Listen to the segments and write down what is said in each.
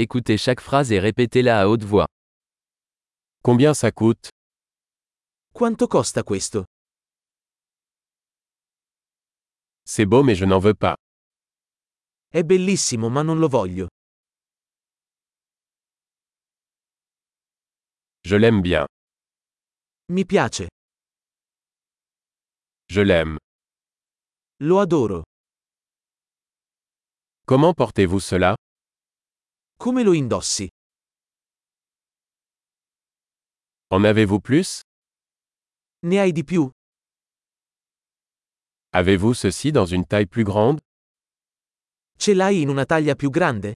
Écoutez chaque phrase et répétez-la à haute voix. Combien ça coûte? Quanto costa questo? C'est beau mais je n'en veux pas. È bellissimo ma non lo voglio. Je l'aime bien. Mi piace. Je l'aime. Lo adoro. Comment portez-vous cela? Come lo indossi? En avez-vous plus? Ne hai di più? Avez-vous ceci dans une taille plus grande? Ce l'hai in una taglia più grande?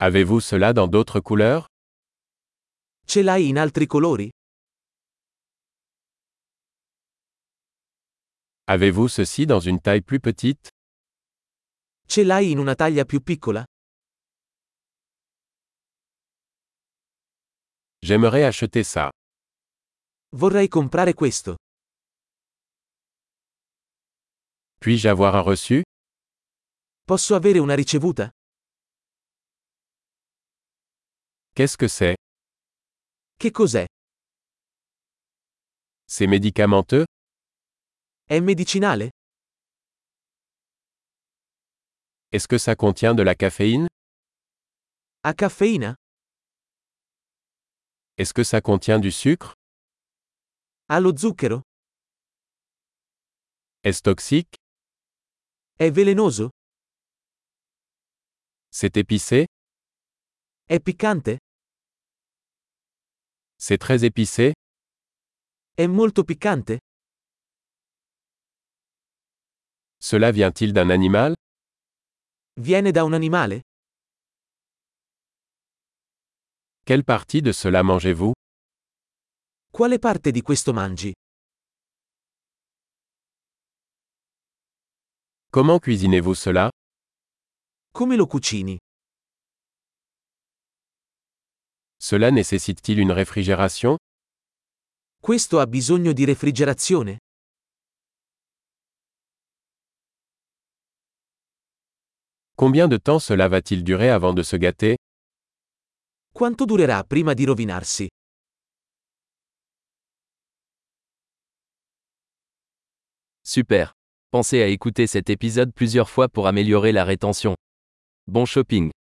Avez-vous cela dans d'autres couleurs? Ce l'hai in altri colori? Avez-vous ceci dans une taille plus petite? Ce l'hai in una taglia più piccola? J'aimerais acheter ça. Vorrei comprare questo. Puis-je avoir un reçu? Posso avere una ricevuta? Qu'est-ce que c'est? Che cos'è? C'est médicamenteux? È medicinale? Est-ce que ça contient de la caféine? Ha caffeina? Est-ce que ça contient du sucre? Ha lo zucchero? Est-ce toxique? È velenoso? C'est épicé? È piccante? C'est très épicé? È molto piccante? Cela vient-il d'un animal? Viene da un animale? Quelle partie de cela mangez-vous Quale parte di questo mangi? Comment cuisinez-vous cela Come lo cucini? Cela nécessite-t-il une réfrigération Questo ha bisogno di refrigerazione? Combien de temps cela va-t-il durer avant de se gâter? Quanto durerà prima di rovinarsi? Super. Pensez à écouter cet épisode plusieurs fois pour améliorer la rétention. Bon shopping.